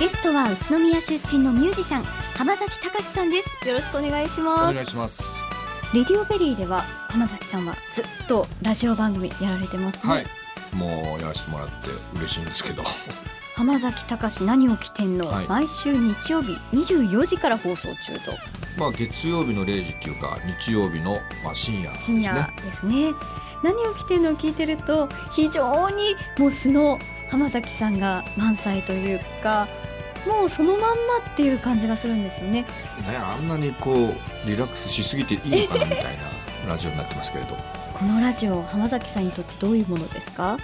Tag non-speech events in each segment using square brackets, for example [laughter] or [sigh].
ゲストは宇都宮出身のミュージシャン浜崎隆さんです。よろしくお願いしおます。願いします。レディオベリーでは浜崎さんはずっとラジオ番組やられてますね、はい。もうやらせてもらって嬉しいんですけど。[laughs] 浜崎隆何を起点の、はい。毎週日曜日24時から放送中と。まあ月曜日の0時っていうか日曜日のまあ深夜ですね。深夜ですね。何を起点のを聞いてると非常にもう素の浜崎さんが満載というかもうそのまんまっていう感じがするんですよね。ねあんなにこうリラックスしすぎていいのかなみたいなラジオになってますけれど。このラジオ浜崎さんにとってどういうものですか？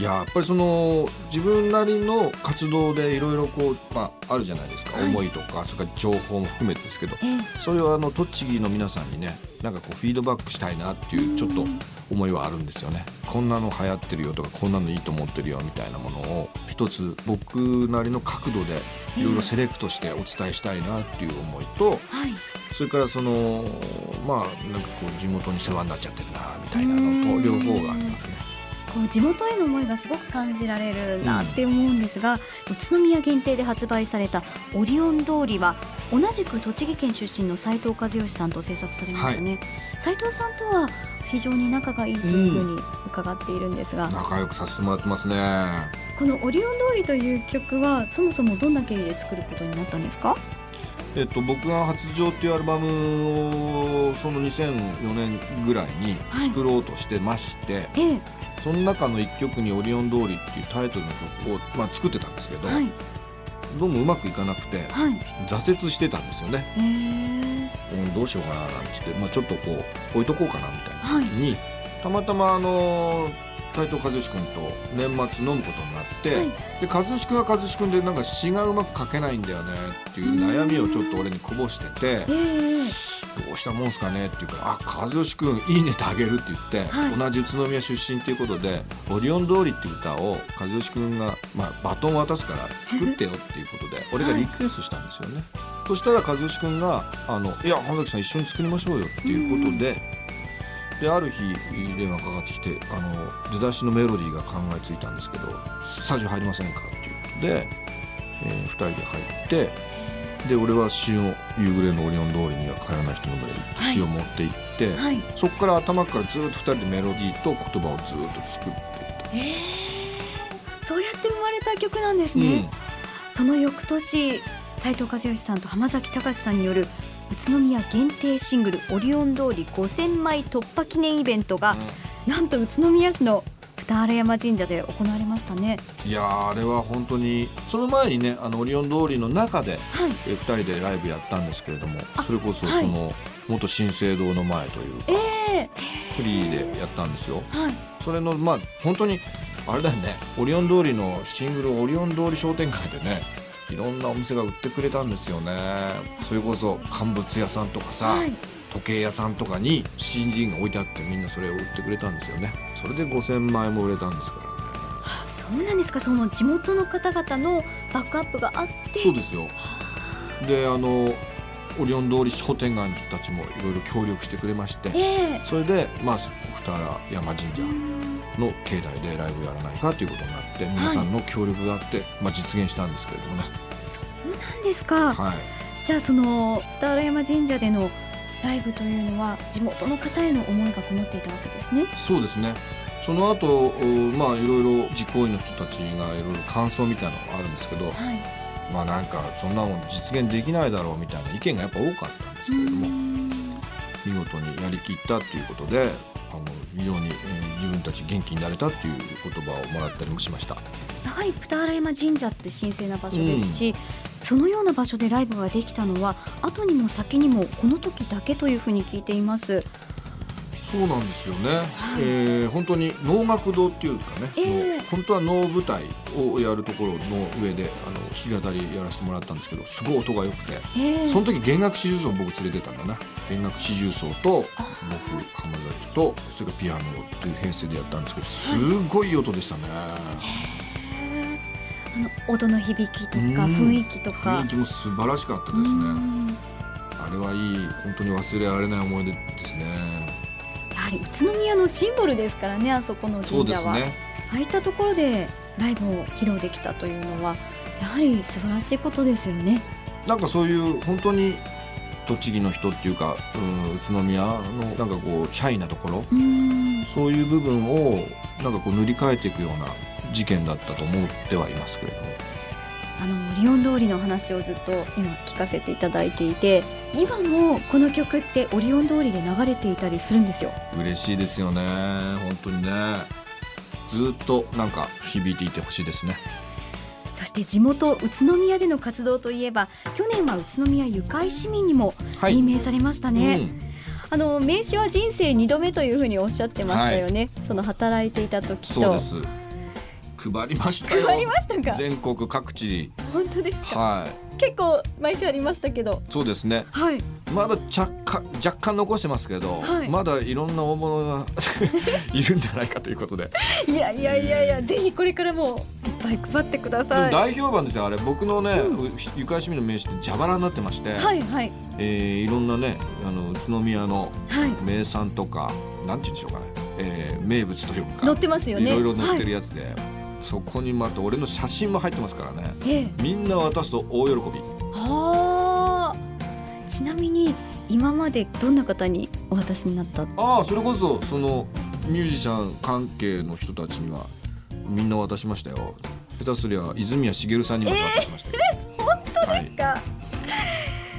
いややっぱりその自分なりの活動でいろいろこう、まあ、あるじゃないですか、はい。思いとかそれから情報も含めてですけど。ええ。それをあの栃木の皆さんにねなんかこうフィードバックしたいなっていうちょっと思いはあるんですよね。こんなの流行ってるよとかこんなのいいと思ってるよみたいなものを一つ僕なりの角度でいろいろセレクトしてお伝えしたいなっていう思いとはい。それからそのまあなんかこう地元に世話になっちゃってるなみたいなのと両方がありますね。こう地元への思いがすごく感じられるなって思うんですが、宇都宮限定で発売された「オリオン通り」は同じく栃木県出身の斉藤和義さんと制作されましたね、斉藤さんとは非常に仲がいいというふうに伺っているんですが、仲良くさせてもらってますね。この「オリオン通り」という曲はそもそもどんな経緯で作ることになったんですか？えっと、僕が「発情」っていうアルバムをその2004年ぐらいに作ろうとしてまして、ええ。その中の一曲に「オリオン通り」っていうタイトルの曲を、まあ、作ってたんですけど、はい。どうもうまくいかなくてはい。挫折してたんですよね、ええ。うん、どうしようかななんて言って、まあ、ちょっとこう置いとこうかなみたいなはい。時に、たまたまあの斉藤和義君と年末飲むことになって、はいで和義君は和義君でなんか詩がうまく書けないんだよねっていう悩みをちょっと俺にこぼしてて。ええどうしたもんすかねって言うから「あ和義君いいねってあげる」って言って、はい同じ宇都宮出身っていうことで「オリオン通り」っていう歌を和義君が、まあ、バトンを渡すから作ってよっていうことで俺がリクエストしたんですよね。そしたら和義君が「あのいや浜崎さん一緒に作りましょうよ」っていうことで。である日電話かかってきてあの出だしのメロディーが考えついたんですけど「スタジオ入りませんか?」っていう。ことで、え2人で入ってで俺は詩を夕暮れのオリオン通りには帰らない人の群れにはい。詩を持って行って、はい。そこから頭からずっと2人でメロディーと言葉をずっと作っていった。ええそうやって生まれた曲なんですね、その翌年斉藤和義さんと浜崎隆さんによる宇都宮限定シングル「オリオン通り5000枚突破記念イベントが、なんと宇都宮市の二荒山神社で行われましたね。いやーあれは本当にその前にねあのオリオン通りの中ではい、え2人でライブやったんですけれどもあそれこそはい。その、元新生堂の前というかええフリーでやったんですよ。はい、それのまあ本当にあれだよねオリオン通りのシングルオリオン通り商店街でねいろんなお店が売ってくれたんですよね。それこそ乾物屋さんとかさ、はい、時計屋さんとかに CG が置いてあってみんなそれを売ってくれたんですよね。それで5000枚も売れたんですからね。あそうなんですか。その地元の方々のバックアップがあって、そうですよ。であのオリオン通り商店街の人たちもいろいろ協力してくれましてええそれでまあ二原山神社の境内でライブやらないかということになって皆さんの協力があって、まあ、実現したんですけれどもね、そうなんですか。はい、じゃあその二荒山神社でのライブというのは地元の方への思いがこもっていたわけですね。そうですねその後おまあいろいろ実行委員の人たちがいろいろ感想みたいなのがあるんですけどはい。まあなんかそんなもん実現できないだろうみたいな意見がやっぱ多かったんですけれども見事にやりきったということであの非常に、えー自分たち元気になれたっていう言葉をもらったりもしました。やはり二荒山神社って神聖な場所ですし、そのような場所でライブができたのは後にも先にもこの時だけというふうに聞いています。そうなんですよね、はい。えー本当に能楽堂っていうかね、ええ。もう本当は能舞台をやるところの上であの弾き語りやらせてもらったんですけどすごい音が良くてええ。その時弦楽四重奏を僕連れてたんだな。弦楽四重奏とあ。僕浜崎とそれからピアノという編成でやったんですけどすごい音でしたね、あの音の響きとかうん。雰囲気とか。雰囲。気も素晴らしかったですね。うん。あれはいい本当に忘れられない思い出ですねり宇都宮のシンボルですからねあそこの神社は。ねああいったところでライブを披露できたというのはやはり素晴らしいことですよね。なんかそういう本当に栃木の人っていうか、うん、宇都宮のなんかこうシャイなところうんそういう部分をなんかこう塗り替えていくような事件だったと思ってはいますけれどもあのリオン通りの話をずっと今聞かせていただいていて今もこの曲ってオリオン通りで流れていたりするんですよ。嬉しいですよね。本当にね。ずっとなんか響いていてほしいですね。そして地元宇都宮での活動といえば去年は宇都宮ゆかい市民にもはい。任命されましたね、うん。あの名刺は人生2度目というふうにおっしゃってましたよね、その働いていた時と。そうです配りましたよ。配りましたか？全国各地。本当ですか？はい。結構枚数ありましたけど。そうですね。はい。まだ若干若干残してますけど、はい。まだいろんな大物が [laughs] いるんじゃないかということで。いやいやいやいやぜひこれからもいっぱい配ってくだでさい。も大評判ですよあれ。僕のね、うゆかい市民の名刺って蛇腹になってまして、はいはい。えーいろんなねあの宇都宮のはい。名産とかなんて言うんでしょうかね、えー名物というか載ってますよね。いろいろ載ってるはやつで、そこにまた俺の写真も入ってますからね。い、ええ。みんな渡すと大喜び。はあ。ちなみに今までどんな方にお渡しになった？ああそれこそそのミュージシャン関係の人たちにはみんな渡しましたよ。下手すりゃ泉谷しげるさんにも渡しましたよ、[laughs] 本当ですか？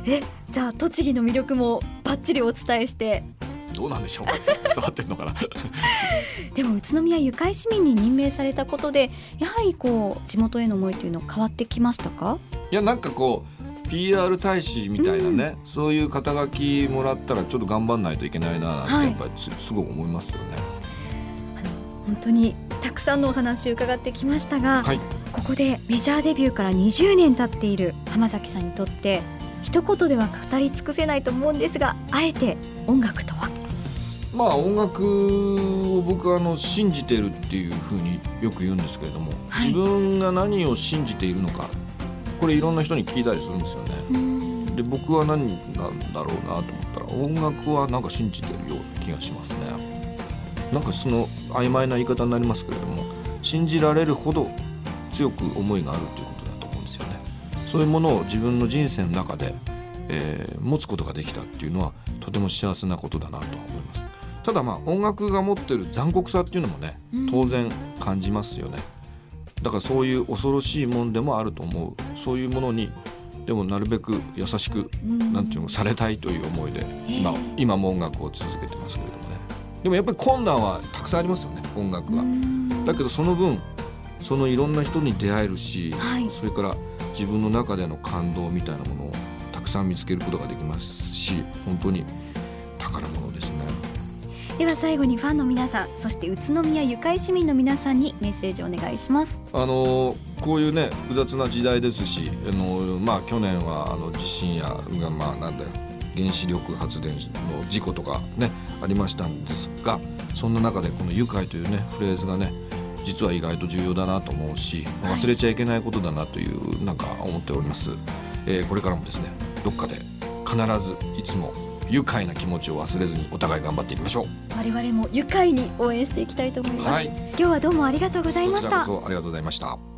えじゃあ栃木の魅力もバッチリお伝えしてどうなんでしょうか？[laughs] 伝わってるのかな？[laughs] でも宇都宮ゆかい市民に任命されたことでやはりこう地元への思いというのは変わってきましたか？いやなんかこう PR 大使みたいなね、そういう肩書きもらったらちょっと頑張んないといけないななんてはい。やっぱりす,、すごく思いますよね。あの本当にたくさんのお話を伺ってきましたが、はい。ここでメジャーデビューから20年経っている浜崎さんにとって一言では語り尽くせないと思うんですがあえて音楽とは？まあ音楽を僕はあの信じてるっていうふうによく言うんですけれども、はい自分が何を信じているのかこれいろんな人に聞いたりするんですよね。で僕は何なんだろうなと思ったら音楽はなんか信じてるような気がしますね。なんかその曖昧な言い方になりますけれども信じられるほど強く思いがあるということだと思うんですよね。そういうものを自分の人生の中で、えー持つことができたっていうのはとても幸せなことだなとは思います。ただまあ音楽が持ってる残酷さっていうのもねうん。当然感じますよね。だからそういう恐ろしいもんでもあると思う。そういうものにでもなるべく優しくうん。なんていうのされたいという思いで今え。え今も音楽を続けてますけれどもね。でもやっぱり困難はたくさんありますよね音楽は。うん。だけどその分そのいろんな人に出会えるし、はい。それから自分の中での感動みたいなものをたくさん見つけることができますし本当にでは最後にファンの皆さんそして宇都宮ゆかい市民の皆さんにメッセージをお願いします。あのこういうね複雑な時代ですしあの、まあ、去年はあの地震やまあなんだよ原子力発電の事故とかねありましたんですがそんな中でこの「愉快」というねフレーズがね実は意外と重要だなと思うしはい。忘れちゃいけないことだなというなんか思っております、えーこれからもですねどっかで必ずいつも愉快な気持ちを忘れずにお互い頑張っていきましょう。我々も愉快に応援していきたいと思います、はい。今日はどうもありがとうございました。ありがとうございました